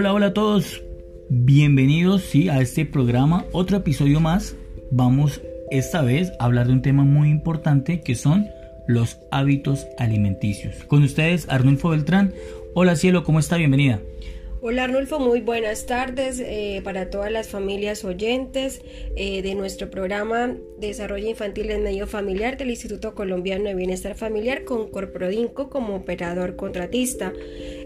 Hola, hola a todos. Bienvenidos sí, a este programa, otro episodio más. Vamos esta vez a hablar de un tema muy importante que son los hábitos alimenticios. Con ustedes, Arnulfo Beltrán. Hola cielo, ¿cómo está? Bienvenida. Hola Arnulfo, muy buenas tardes eh, para todas las familias oyentes eh, de nuestro programa Desarrollo Infantil en Medio Familiar del Instituto Colombiano de Bienestar Familiar con Corprodinco como operador contratista.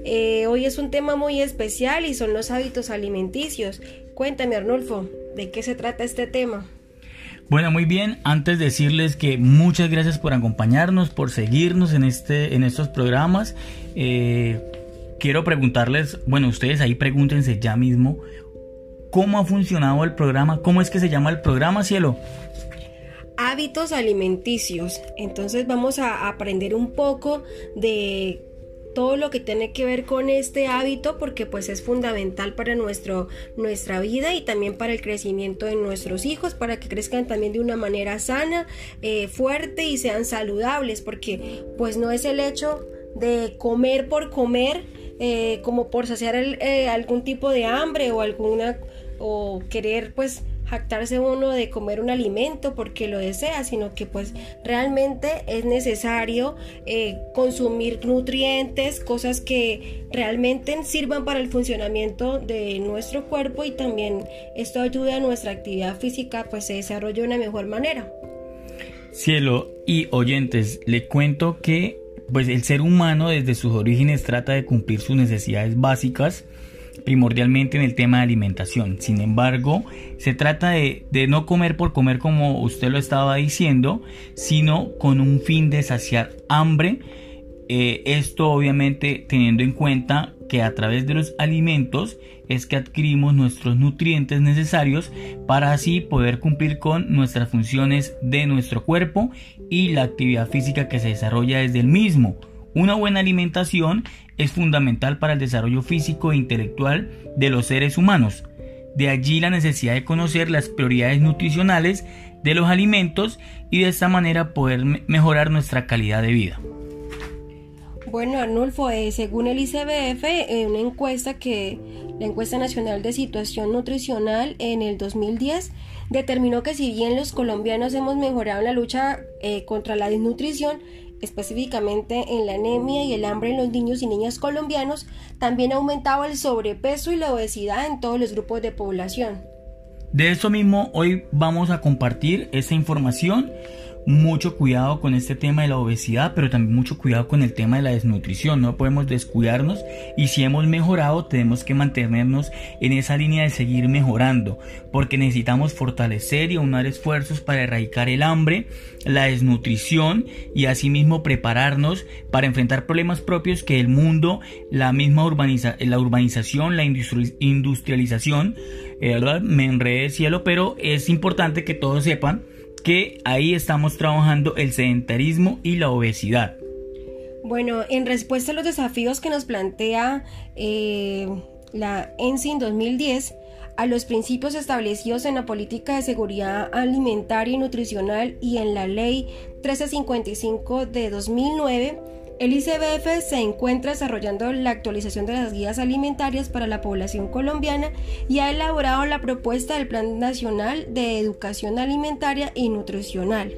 Eh, hoy es un tema muy especial y son los hábitos alimenticios. Cuéntame Arnulfo, ¿de qué se trata este tema? Bueno, muy bien. Antes de decirles que muchas gracias por acompañarnos, por seguirnos en este, en estos programas. Eh, quiero preguntarles, bueno, ustedes ahí pregúntense ya mismo cómo ha funcionado el programa, cómo es que se llama el programa, cielo. Hábitos alimenticios. Entonces vamos a aprender un poco de todo lo que tiene que ver con este hábito porque pues es fundamental para nuestro, nuestra vida y también para el crecimiento de nuestros hijos, para que crezcan también de una manera sana, eh, fuerte y sean saludables, porque pues no es el hecho de comer por comer, eh, como por saciar eh, algún tipo de hambre o alguna o querer pues jactarse uno de comer un alimento porque lo desea, sino que pues realmente es necesario eh, consumir nutrientes, cosas que realmente sirvan para el funcionamiento de nuestro cuerpo y también esto ayuda a nuestra actividad física pues se desarrolle de una mejor manera. Cielo y oyentes, le cuento que pues el ser humano desde sus orígenes trata de cumplir sus necesidades básicas primordialmente en el tema de alimentación. Sin embargo, se trata de, no comer por comer como usted lo estaba diciendo, sino con un fin de saciar hambre. Eh, esto obviamente teniendo en cuenta que a través de los alimentos es que adquirimos nuestros nutrientes necesarios para así poder cumplir con nuestras funciones de nuestro cuerpo y la actividad física que se desarrolla desde el mismo. Una buena alimentación es fundamental para el desarrollo físico e intelectual de los seres humanos. De allí la necesidad de conocer las prioridades nutricionales de los alimentos y de esta manera poder mejorar nuestra calidad de vida. Bueno, Arnulfo, eh, según el ICBF, una encuesta que la encuesta nacional de situación nutricional en el 2010 determinó que si bien los colombianos hemos mejorado en la lucha eh, contra la desnutrición, específicamente en la anemia y el hambre en los niños y niñas colombianos, también ha aumentado el sobrepeso y la obesidad en todos los grupos de población. De eso mismo hoy vamos a compartir esta información mucho cuidado con este tema de la obesidad, pero también mucho cuidado con el tema de la desnutrición. No podemos descuidarnos y si hemos mejorado tenemos que mantenernos en esa línea de seguir mejorando, porque necesitamos fortalecer y aunar esfuerzos para erradicar el hambre, la desnutrición y asimismo prepararnos para enfrentar problemas propios que el mundo, la misma urbaniza la urbanización, la industrialización, eh, me enredé cielo, pero es importante que todos sepan que ahí estamos trabajando el sedentarismo y la obesidad. Bueno, en respuesta a los desafíos que nos plantea eh, la ENSIN 2010, a los principios establecidos en la política de seguridad alimentaria y nutricional y en la ley 1355 de 2009, el ICBF se encuentra desarrollando la actualización de las guías alimentarias para la población colombiana y ha elaborado la propuesta del Plan Nacional de Educación Alimentaria y Nutricional.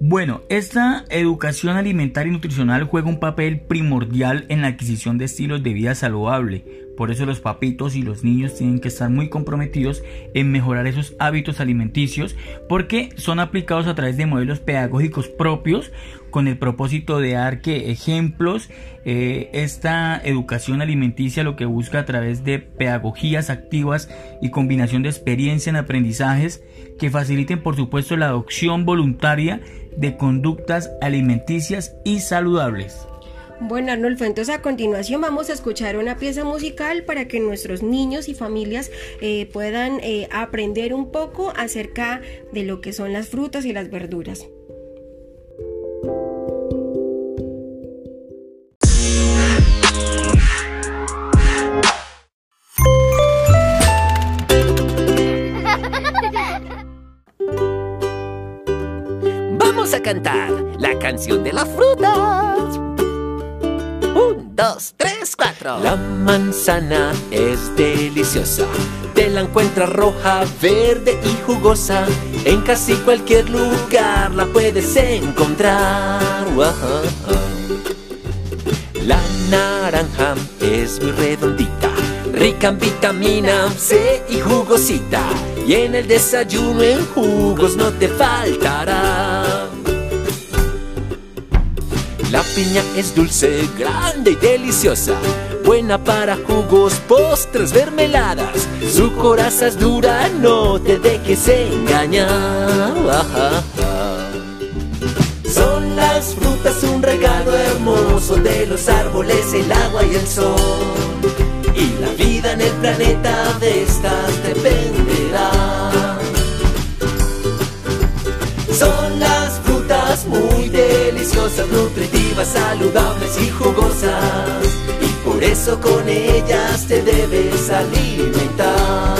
Bueno, esta educación alimentaria y nutricional juega un papel primordial en la adquisición de estilos de vida saludable. Por eso los papitos y los niños tienen que estar muy comprometidos en mejorar esos hábitos alimenticios porque son aplicados a través de modelos pedagógicos propios con el propósito de dar que ejemplos. Eh, esta educación alimenticia lo que busca a través de pedagogías activas y combinación de experiencia en aprendizajes que faciliten por supuesto la adopción voluntaria de conductas alimenticias y saludables. Bueno, Arnulfo, entonces a continuación vamos a escuchar una pieza musical para que nuestros niños y familias eh, puedan eh, aprender un poco acerca de lo que son las frutas y las verduras. Cantar la canción de las frutas. dos, tres, cuatro. La manzana es deliciosa. Te la encuentras roja, verde y jugosa. En casi cualquier lugar la puedes encontrar. La naranja es muy redondita, rica en vitamina C y jugosita. Y en el desayuno en jugos no te faltará. Piña es dulce, grande y deliciosa, buena para jugos, postres, mermeladas. Su coraza es dura, no te dejes engañar. Son las frutas un regalo hermoso de los árboles, el agua y el sol. Y la vida en el planeta de estas dependerá. Son las frutas muy deliciosas, nutritivas, saludables y jugosas. Y por eso con ellas te debes alimentar.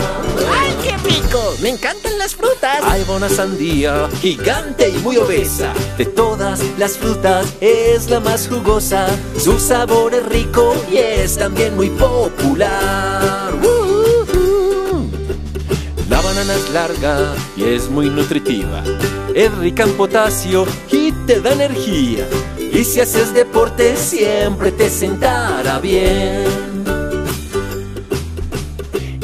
¡Ay, qué rico! Me encantan las frutas. Hay buena sandía, gigante y muy obesa. De todas las frutas es la más jugosa. Su sabor es rico y es también muy popular. ¡Uh! La banana es larga y es muy nutritiva. Es rica en potasio y te da energía. Y si haces deporte siempre te sentará bien.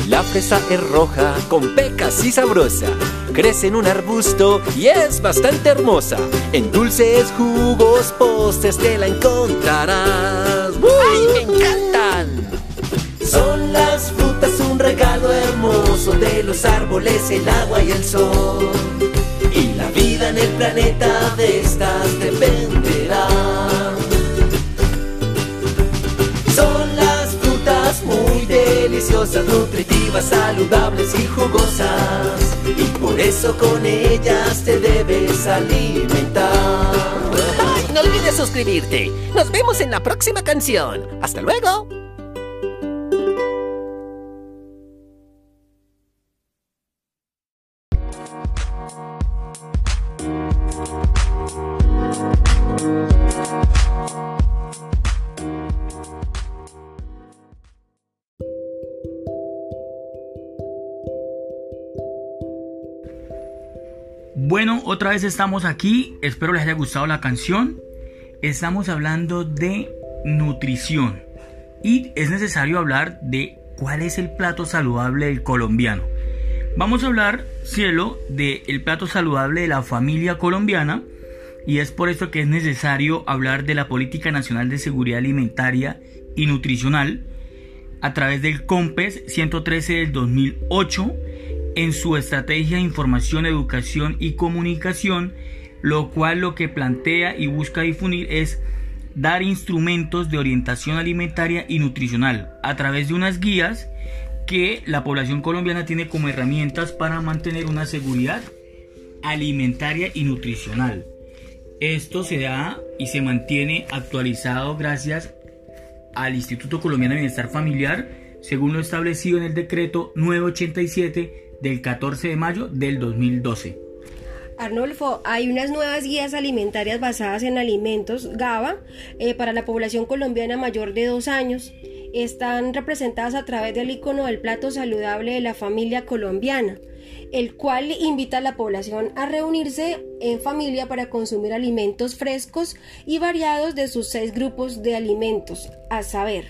La fresa es roja, con pecas y sabrosa. Crece en un arbusto y es bastante hermosa. En dulces jugos, postres te la encontrarás. ¡Ay, me encantan! Son las frutas un regalo hermoso de los árboles, el agua y el sol. Y la vida en el planeta de estas Son las frutas muy deliciosas, nutritivas, saludables y jugosas. Y por eso con ellas te debes alimentar. ¡Ay, no olvides suscribirte! Nos vemos en la próxima canción. ¡Hasta luego! Otra vez estamos aquí. Espero les haya gustado la canción. Estamos hablando de nutrición. Y es necesario hablar de cuál es el plato saludable del colombiano. Vamos a hablar, cielo, del plato saludable de la familia colombiana. Y es por esto que es necesario hablar de la Política Nacional de Seguridad Alimentaria y Nutricional a través del COMPES 113 del 2008 en su estrategia de información, educación y comunicación, lo cual lo que plantea y busca difundir es dar instrumentos de orientación alimentaria y nutricional a través de unas guías que la población colombiana tiene como herramientas para mantener una seguridad alimentaria y nutricional. Esto se da y se mantiene actualizado gracias al Instituto Colombiano de Bienestar Familiar, según lo establecido en el decreto 987 del 14 de mayo del 2012. Arnolfo, hay unas nuevas guías alimentarias basadas en alimentos GABA eh, para la población colombiana mayor de dos años. Están representadas a través del icono del plato saludable de la familia colombiana, el cual invita a la población a reunirse en familia para consumir alimentos frescos y variados de sus seis grupos de alimentos, a saber,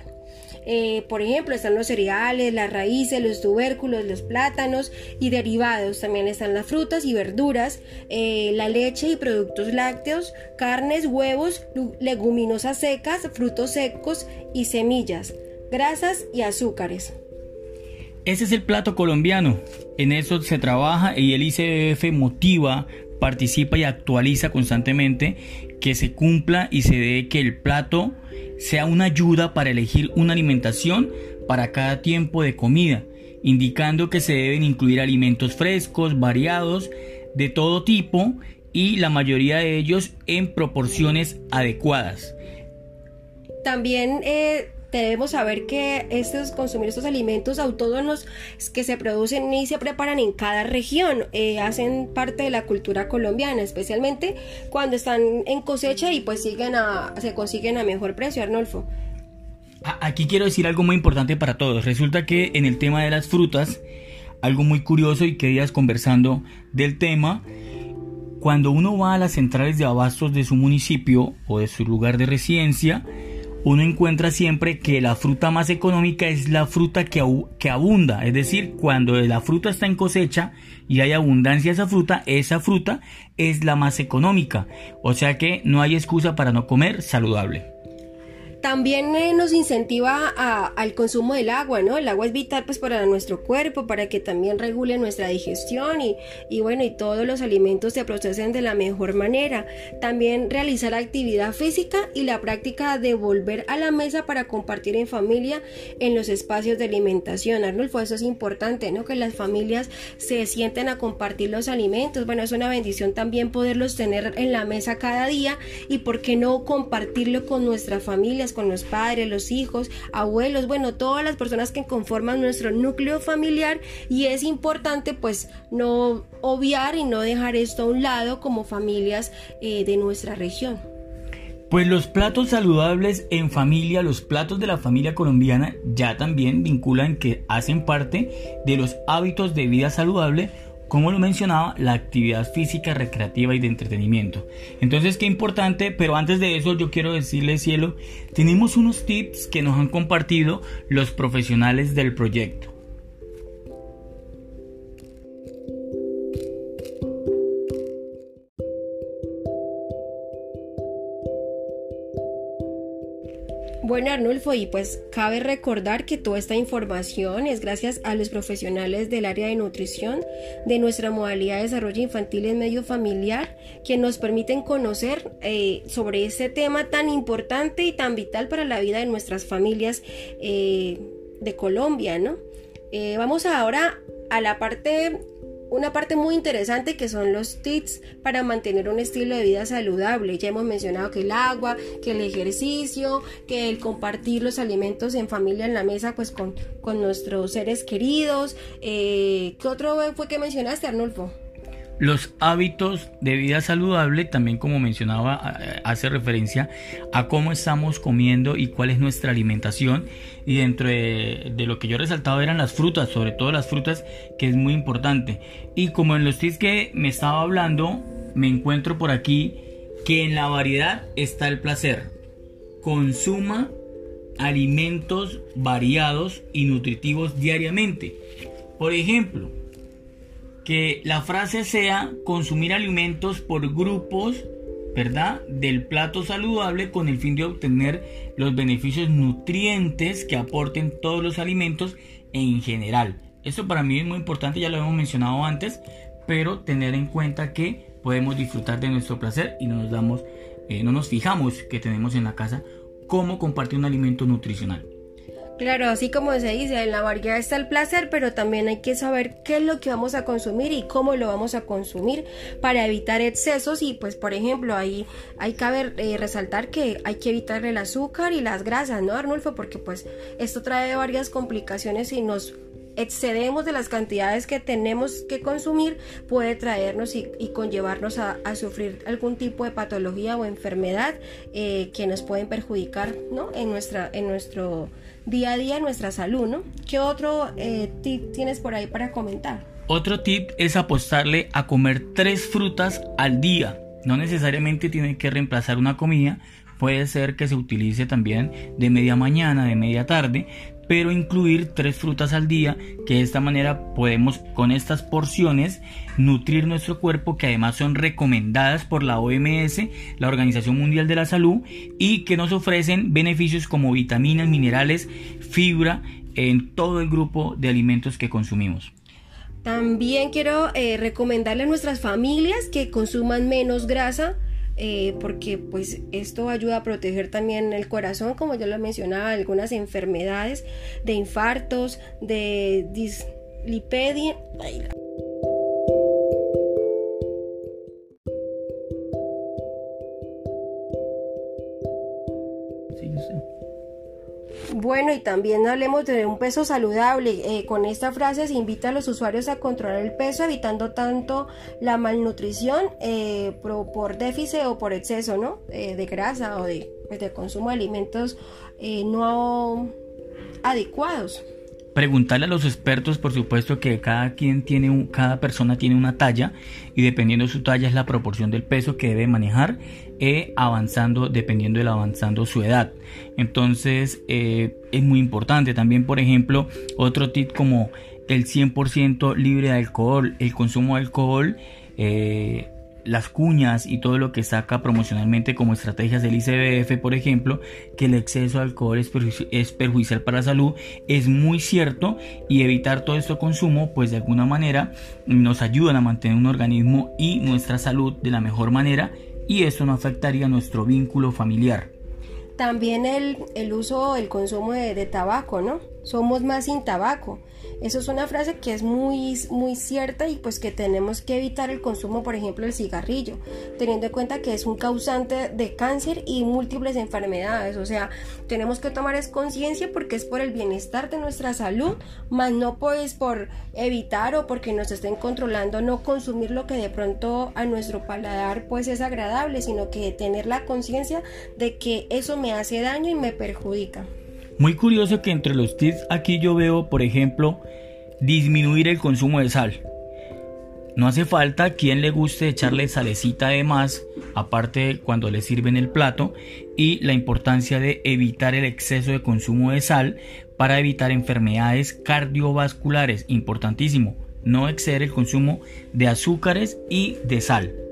eh, por ejemplo, están los cereales, las raíces, los tubérculos, los plátanos y derivados. También están las frutas y verduras, eh, la leche y productos lácteos, carnes, huevos, leguminosas secas, frutos secos y semillas, grasas y azúcares. Ese es el plato colombiano. En eso se trabaja y el ICBF motiva, participa y actualiza constantemente que se cumpla y se dé que el plato sea una ayuda para elegir una alimentación para cada tiempo de comida, indicando que se deben incluir alimentos frescos, variados, de todo tipo y la mayoría de ellos en proporciones adecuadas. También eh, debemos saber que estos consumir estos alimentos autóctonos que se producen y se preparan en cada región eh, hacen parte de la cultura colombiana especialmente cuando están en cosecha y pues siguen a, se consiguen a mejor precio Arnolfo Aquí quiero decir algo muy importante para todos. Resulta que en el tema de las frutas, algo muy curioso y que días conversando del tema, cuando uno va a las centrales de abastos de su municipio o de su lugar de residencia, uno encuentra siempre que la fruta más económica es la fruta que, que, abunda, es decir, cuando la fruta está en cosecha y hay abundancia de esa fruta, esa fruta es la más económica, o sea que no hay excusa para no comer saludable. También eh, nos incentiva al consumo del agua, ¿no? El agua es vital pues para nuestro cuerpo, para que también regule nuestra digestión y, bueno, y todos los alimentos se procesen de la mejor manera. También realizar actividad física y la práctica de volver a la mesa para compartir en familia en los espacios de alimentación. Arnulfo, eso es importante, ¿no? Que las familias se sienten a compartir los alimentos. Bueno, es una bendición también poderlos tener en la mesa cada día y por qué no compartirlo con nuestra familia con los padres, los hijos, abuelos, bueno, todas las personas que conforman nuestro núcleo familiar y es importante pues no obviar y no dejar esto a un lado como familias eh, de nuestra región. Pues los platos saludables en familia, los platos de la familia colombiana ya también vinculan que hacen parte de los hábitos de vida saludable como lo mencionaba, la actividad física, recreativa y de entretenimiento. Entonces, qué importante, pero antes de eso yo quiero decirle, cielo, tenemos unos tips que nos han compartido los profesionales del proyecto. Bueno, Arnulfo, y pues cabe recordar que toda esta información es gracias a los profesionales del área de nutrición de nuestra modalidad de desarrollo infantil en medio familiar, que nos permiten conocer eh, sobre este tema tan importante y tan vital para la vida de nuestras familias eh, de Colombia, ¿no? Eh, vamos ahora a la parte una parte muy interesante que son los tips para mantener un estilo de vida saludable. Ya hemos mencionado que el agua, que el ejercicio, que el compartir los alimentos en familia en la mesa pues con, con nuestros seres queridos. Eh, ¿Qué otro fue que mencionaste, Arnulfo? Los hábitos de vida saludable también como mencionaba hace referencia a cómo estamos comiendo y cuál es nuestra alimentación. Y dentro de, lo que yo resaltaba eran las frutas, sobre todo las frutas que es muy importante. Y como en los tips que me estaba hablando me encuentro por aquí que en la variedad está el placer. Consuma alimentos variados y nutritivos diariamente. Por ejemplo que la frase sea consumir alimentos por grupos, ¿verdad? Del plato saludable con el fin de obtener los beneficios nutrientes que aporten todos los alimentos en general. Esto para mí es muy importante, ya lo hemos mencionado antes, pero tener en cuenta que podemos disfrutar de nuestro placer y no nos damos, eh, no nos fijamos que tenemos en la casa cómo compartir un alimento nutricional. Claro, así como se dice, en la variedad está el placer, pero también hay que saber qué es lo que vamos a consumir y cómo lo vamos a consumir para evitar excesos y pues por ejemplo ahí hay que eh, resaltar que hay que evitar el azúcar y las grasas, ¿no Arnulfo? Porque pues esto trae varias complicaciones y nos excedemos de las cantidades que tenemos que consumir puede traernos y, conllevarnos a, sufrir algún tipo de patología o enfermedad eh, que nos pueden perjudicar ¿no? en, nuestra, en nuestro día a día, nuestra salud. ¿no? ¿Qué otro eh, tip tienes por ahí para comentar? Otro tip es apostarle a comer tres frutas al día. No necesariamente tiene que reemplazar una comida, puede ser que se utilice también de media mañana, de media tarde, pero incluir tres frutas al día, que de esta manera podemos con estas porciones nutrir nuestro cuerpo, que además son recomendadas por la OMS, la Organización Mundial de la Salud, y que nos ofrecen beneficios como vitaminas, minerales, fibra en todo el grupo de alimentos que consumimos. También quiero eh, recomendarle a nuestras familias que consuman menos grasa, eh, porque pues esto ayuda a proteger también el corazón, como yo lo mencionaba, algunas enfermedades de infartos, de dislipedia. Bueno, y también hablemos de un peso saludable. Eh, con esta frase se invita a los usuarios a controlar el peso, evitando tanto la malnutrición eh, por, déficit o por exceso ¿no? Eh, de grasa o de, pues, consumo de alimentos no adecuados preguntarle a los expertos, por supuesto que cada quien tiene un, cada persona tiene una talla y dependiendo de su talla es la proporción del peso que debe manejar eh, avanzando dependiendo de avanzando su edad. Entonces eh, es muy importante también, por ejemplo, otro tip como el 100% libre de alcohol, el consumo de alcohol. Eh, las cuñas y todo lo que saca promocionalmente como estrategias del ICBF, por ejemplo, que el exceso de alcohol es, perjudicial para la salud, es muy cierto y evitar todo este consumo, pues de alguna manera nos ayudan a mantener un organismo y nuestra salud de la mejor manera y eso no afectaría nuestro vínculo familiar. También el, el uso, el consumo de, de tabaco, ¿no? Somos más sin tabaco. Eso es una frase que es muy, muy cierta y pues que tenemos que evitar el consumo, por ejemplo, del cigarrillo, teniendo en cuenta que es un causante de cáncer y múltiples enfermedades. O sea, tenemos que tomar es conciencia porque es por el bienestar de nuestra salud, más no pues por evitar o porque nos estén controlando no consumir lo que de pronto a nuestro paladar pues es agradable, sino que tener la conciencia de que eso me hace daño y me perjudica. Muy curioso que entre los tips aquí yo veo, por ejemplo, disminuir el consumo de sal. No hace falta a quien le guste echarle salecita de más, aparte cuando le sirven el plato, y la importancia de evitar el exceso de consumo de sal para evitar enfermedades cardiovasculares, importantísimo, no exceder el consumo de azúcares y de sal.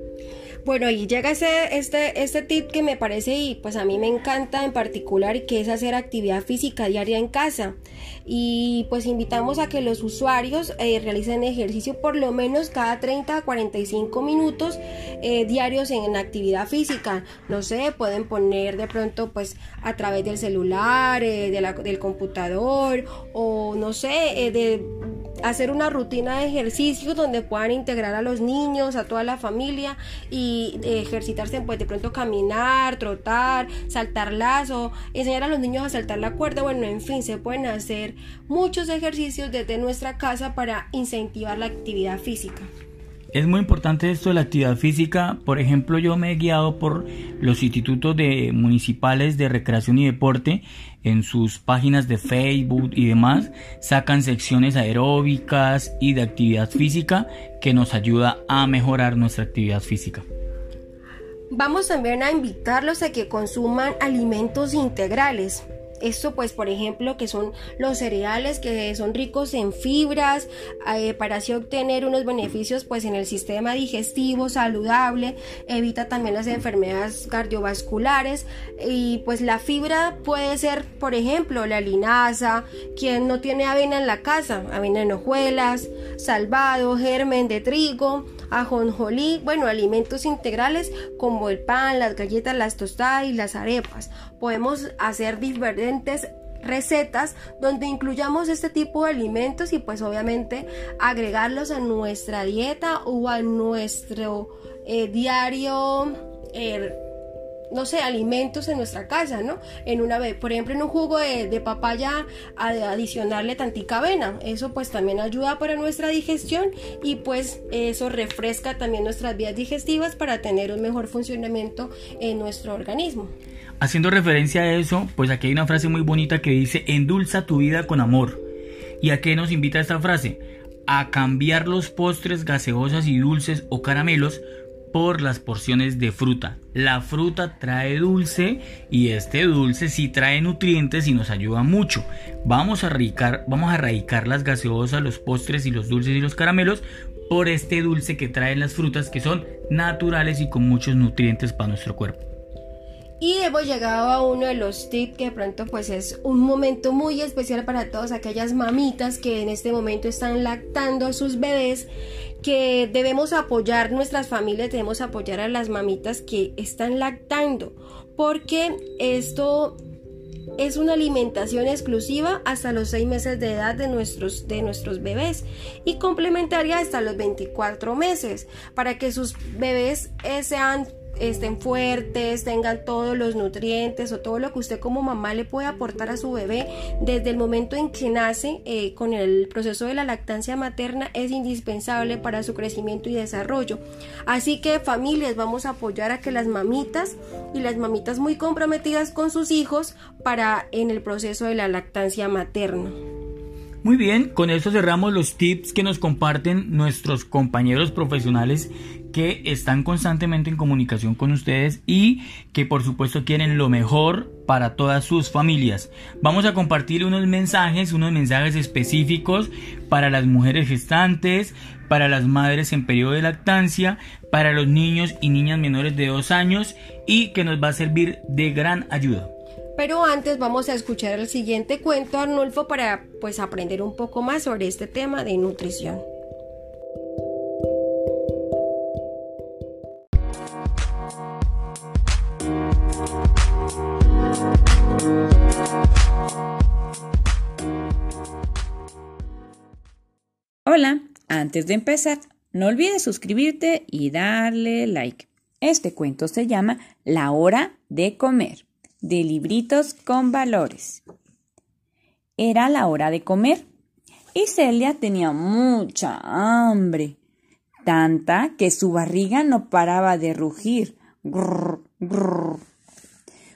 Bueno, y llega este, este, este tip que me parece y pues a mí me encanta en particular que es hacer actividad física diaria en casa. Y pues invitamos a que los usuarios eh, realicen ejercicio por lo menos cada 30 a 45 minutos eh, diarios en, actividad física. No sé, pueden poner de pronto pues a través del celular, eh, del computador o no sé, de hacer una rutina de ejercicio donde puedan integrar a los niños, a toda la familia y ejercitarse, pues de pronto caminar, trotar, saltar lazo, enseñar a los niños a saltar la cuerda, bueno, en fin, se pueden hacer muchos ejercicios desde nuestra casa para incentivar la actividad física. Es muy importante esto de la actividad física. Por ejemplo, yo me he guiado por los institutos de municipales de recreación y deporte en sus páginas de Facebook y demás. Sacan secciones aeróbicas y de actividad física que nos ayuda a mejorar nuestra actividad física. Vamos también a invitarlos a que consuman alimentos integrales. Esto pues por ejemplo que son los cereales que son ricos en fibras eh, para así obtener unos beneficios pues en el sistema digestivo saludable, evita también las enfermedades cardiovasculares. Y pues la fibra puede ser por ejemplo la linaza, quien no tiene avena en la casa, avena en hojuelas, salvado, germen de trigo, ajonjolí, bueno, alimentos integrales como el pan, las galletas, las tostadas y las arepas. Podemos hacer diferentes recetas donde incluyamos este tipo de alimentos y pues obviamente agregarlos a nuestra dieta o a nuestro eh, diario eh, no sé, alimentos en nuestra casa, ¿no? En una vez, por ejemplo, en un jugo de, papaya adicionarle tantica avena. Eso pues también ayuda para nuestra digestión y pues eso refresca también nuestras vías digestivas para tener un mejor funcionamiento en nuestro organismo. Haciendo referencia a eso, pues aquí hay una frase muy bonita que dice, endulza tu vida con amor. ¿Y a qué nos invita esta frase? A cambiar los postres gaseosas y dulces o caramelos por las porciones de fruta. La fruta trae dulce y este dulce sí trae nutrientes y nos ayuda mucho. Vamos a erradicar, vamos a erradicar las gaseosas, los postres y los dulces y los caramelos por este dulce que traen las frutas que son naturales y con muchos nutrientes para nuestro cuerpo. Y hemos llegado a uno de los tips que de pronto pues es un momento muy especial para todas aquellas mamitas que en este momento están lactando a sus bebés, que debemos apoyar nuestras familias, debemos apoyar a las mamitas que están lactando, porque esto es una alimentación exclusiva hasta los 6 meses de edad de nuestros, de nuestros bebés y complementaria hasta los 24 meses para que sus bebés eh, sean estén fuertes, tengan todos los nutrientes o todo lo que usted como mamá le puede aportar a su bebé desde el momento en que nace eh, con el proceso de la lactancia materna es indispensable para su crecimiento y desarrollo. Así que familias, vamos a apoyar a que las mamitas y las mamitas muy comprometidas con sus hijos para en el proceso de la lactancia materna. Muy bien, con eso cerramos los tips que nos comparten nuestros compañeros profesionales que están constantemente en comunicación con ustedes y que por supuesto quieren lo mejor para todas sus familias. Vamos a compartir unos mensajes, unos mensajes específicos para las mujeres gestantes, para las madres en periodo de lactancia, para los niños y niñas menores de dos años y que nos va a servir de gran ayuda. Pero antes vamos a escuchar el siguiente cuento, Arnulfo, para pues aprender un poco más sobre este tema de nutrición. Hola, antes de empezar, no olvides suscribirte y darle like. Este cuento se llama La hora de comer de libritos con valores. Era la hora de comer y Celia tenía mucha hambre, tanta que su barriga no paraba de rugir.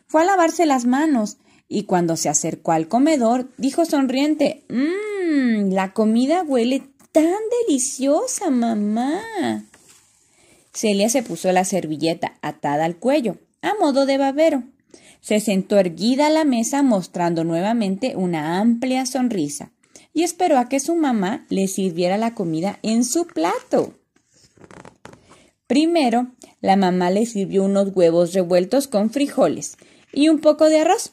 Fue a lavarse las manos y cuando se acercó al comedor dijo sonriente, Mmm, la comida huele tan deliciosa, mamá. Celia se puso la servilleta atada al cuello, a modo de babero. Se sentó erguida a la mesa mostrando nuevamente una amplia sonrisa y esperó a que su mamá le sirviera la comida en su plato. Primero, la mamá le sirvió unos huevos revueltos con frijoles y un poco de arroz,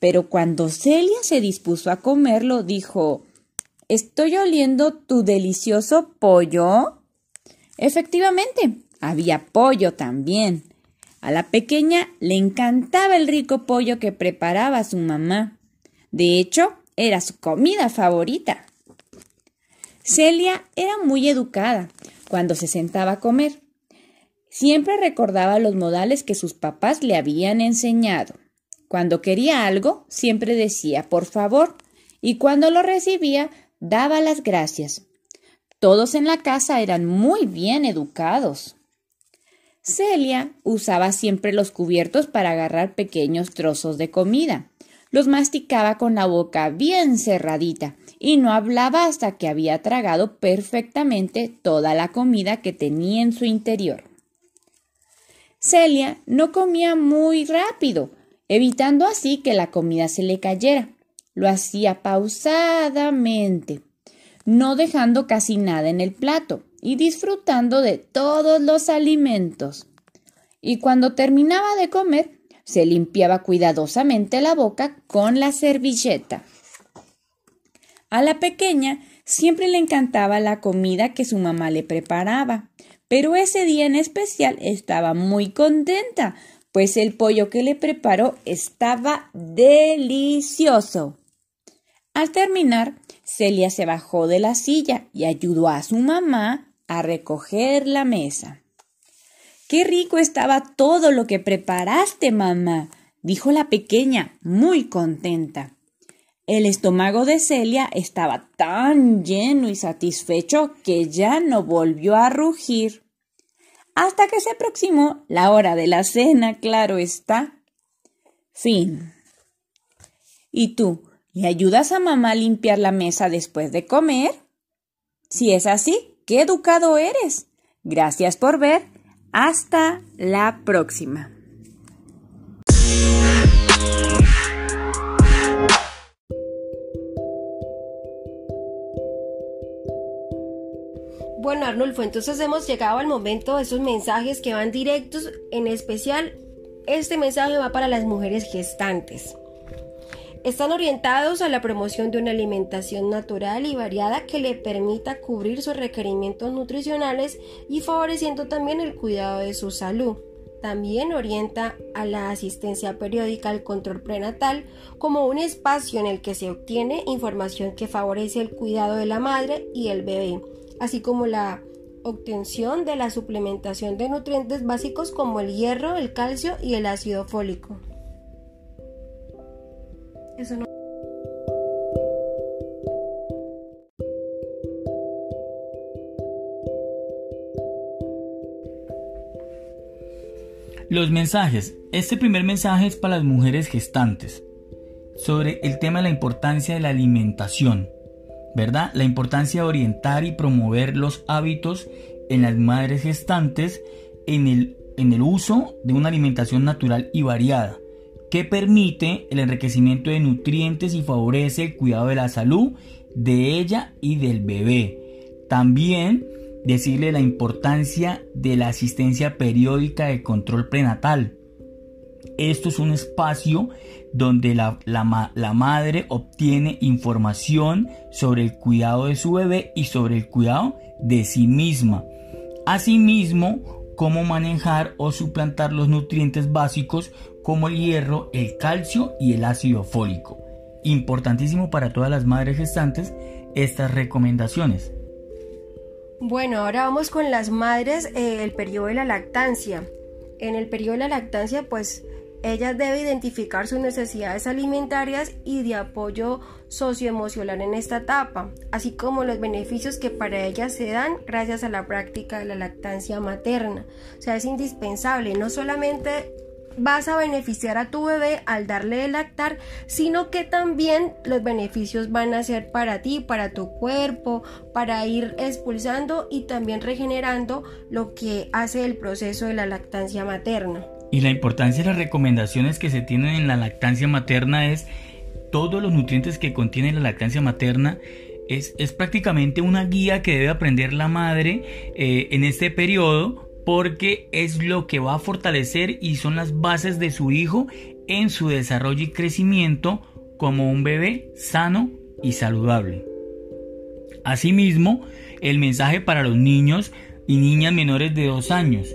pero cuando Celia se dispuso a comerlo, dijo ¿Estoy oliendo tu delicioso pollo? Efectivamente, había pollo también, a la pequeña le encantaba el rico pollo que preparaba su mamá. De hecho, era su comida favorita. Celia era muy educada cuando se sentaba a comer. Siempre recordaba los modales que sus papás le habían enseñado. Cuando quería algo, siempre decía por favor, y cuando lo recibía, daba las gracias. Todos en la casa eran muy bien educados. Celia usaba siempre los cubiertos para agarrar pequeños trozos de comida. Los masticaba con la boca bien cerradita y no hablaba hasta que había tragado perfectamente toda la comida que tenía en su interior. Celia no comía muy rápido, evitando así que la comida se le cayera. Lo hacía pausadamente, no dejando casi nada en el plato y disfrutando de todos los alimentos. Y cuando terminaba de comer, se limpiaba cuidadosamente la boca con la servilleta. A la pequeña siempre le encantaba la comida que su mamá le preparaba, pero ese día en especial estaba muy contenta, pues el pollo que le preparó estaba delicioso. Al terminar, Celia se bajó de la silla y ayudó a su mamá a recoger la mesa. Qué rico estaba todo lo que preparaste, mamá, dijo la pequeña, muy contenta. El estómago de Celia estaba tan lleno y satisfecho que ya no volvió a rugir. Hasta que se aproximó la hora de la cena, claro está. Fin. ¿Y tú, le ayudas a mamá a limpiar la mesa después de comer? Si es así, qué educado eres. Gracias por ver. Hasta la próxima. Bueno, Arnulfo, entonces hemos llegado al momento de esos mensajes que van directos, en especial este mensaje va para las mujeres gestantes. Están orientados a la promoción de una alimentación natural y variada que le permita cubrir sus requerimientos nutricionales y favoreciendo también el cuidado de su salud. También orienta a la asistencia periódica al control prenatal como un espacio en el que se obtiene información que favorece el cuidado de la madre y el bebé, así como la obtención de la suplementación de nutrientes básicos como el hierro, el calcio y el ácido fólico. Los mensajes. Este primer mensaje es para las mujeres gestantes sobre el tema de la importancia de la alimentación, ¿verdad? La importancia de orientar y promover los hábitos en las madres gestantes en el, en el uso de una alimentación natural y variada, que permite el enriquecimiento de nutrientes y favorece el cuidado de la salud de ella y del bebé. También decirle la importancia de la asistencia periódica de control prenatal. Esto es un espacio donde la, la, madre obtiene información sobre el cuidado de su bebé y sobre el cuidado de sí misma. Asimismo, cómo manejar o suplantar los nutrientes básicos como el hierro, el calcio y el ácido fólico. Importantísimo para todas las madres gestantes estas recomendaciones. Bueno, ahora vamos con las madres, eh, el periodo de la lactancia. En el periodo de la lactancia, pues ella debe identificar sus necesidades alimentarias y de apoyo socioemocional en esta etapa, así como los beneficios que para ella se dan gracias a la práctica de la lactancia materna. O sea, es indispensable no solamente vas a beneficiar a tu bebé al darle de lactar, sino que también los beneficios van a ser para ti, para tu cuerpo, para ir expulsando y también regenerando lo que hace el proceso de la lactancia materna. Y la importancia de las recomendaciones que se tienen en la lactancia materna es todos los nutrientes que contiene la lactancia materna. Es, es prácticamente una guía que debe aprender la madre eh, en este periodo porque es lo que va a fortalecer y son las bases de su hijo en su desarrollo y crecimiento como un bebé sano y saludable. Asimismo, el mensaje para los niños y niñas menores de dos años.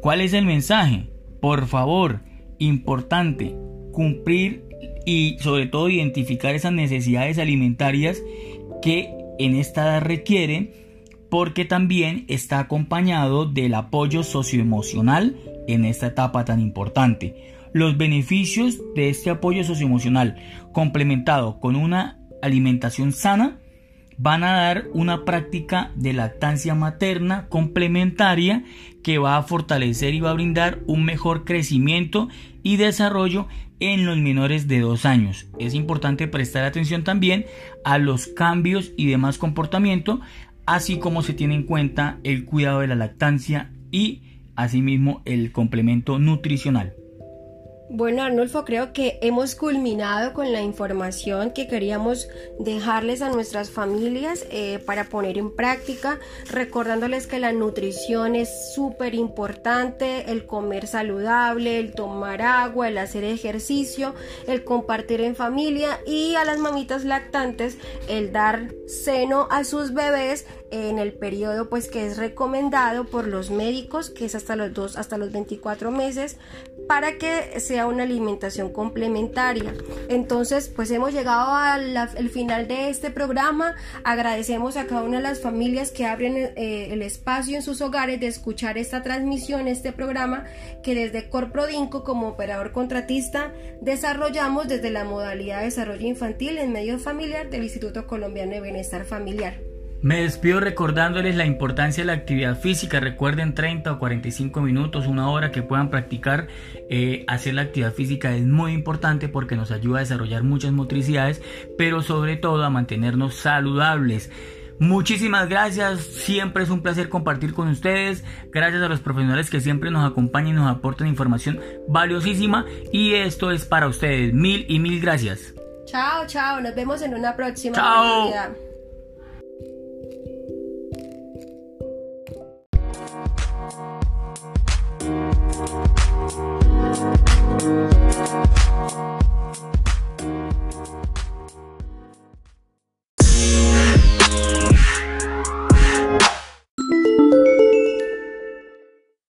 ¿Cuál es el mensaje? Por favor, importante, cumplir y sobre todo identificar esas necesidades alimentarias que en esta edad requieren porque también está acompañado del apoyo socioemocional en esta etapa tan importante. Los beneficios de este apoyo socioemocional complementado con una alimentación sana van a dar una práctica de lactancia materna complementaria que va a fortalecer y va a brindar un mejor crecimiento y desarrollo en los menores de dos años. Es importante prestar atención también a los cambios y demás comportamiento así como se tiene en cuenta el cuidado de la lactancia y asimismo el complemento nutricional. Bueno, Arnulfo, creo que hemos culminado con la información que queríamos dejarles a nuestras familias eh, para poner en práctica, recordándoles que la nutrición es súper importante, el comer saludable, el tomar agua, el hacer ejercicio, el compartir en familia y a las mamitas lactantes el dar seno a sus bebés en el periodo pues que es recomendado por los médicos que es hasta los dos hasta los 24 meses para que sea una alimentación complementaria. Entonces pues hemos llegado al final de este programa. Agradecemos a cada una de las familias que abren eh, el espacio en sus hogares de escuchar esta transmisión este programa que desde Corprodinco como operador contratista desarrollamos desde la modalidad de desarrollo infantil en medio familiar del Instituto Colombiano de Bienestar Familiar me despido recordándoles la importancia de la actividad física. Recuerden 30 o 45 minutos, una hora que puedan practicar. Eh, hacer la actividad física es muy importante porque nos ayuda a desarrollar muchas motricidades, pero sobre todo a mantenernos saludables. Muchísimas gracias, siempre es un placer compartir con ustedes. Gracias a los profesionales que siempre nos acompañan y nos aportan información valiosísima. Y esto es para ustedes. Mil y mil gracias. Chao, chao, nos vemos en una próxima. Chao. Bye.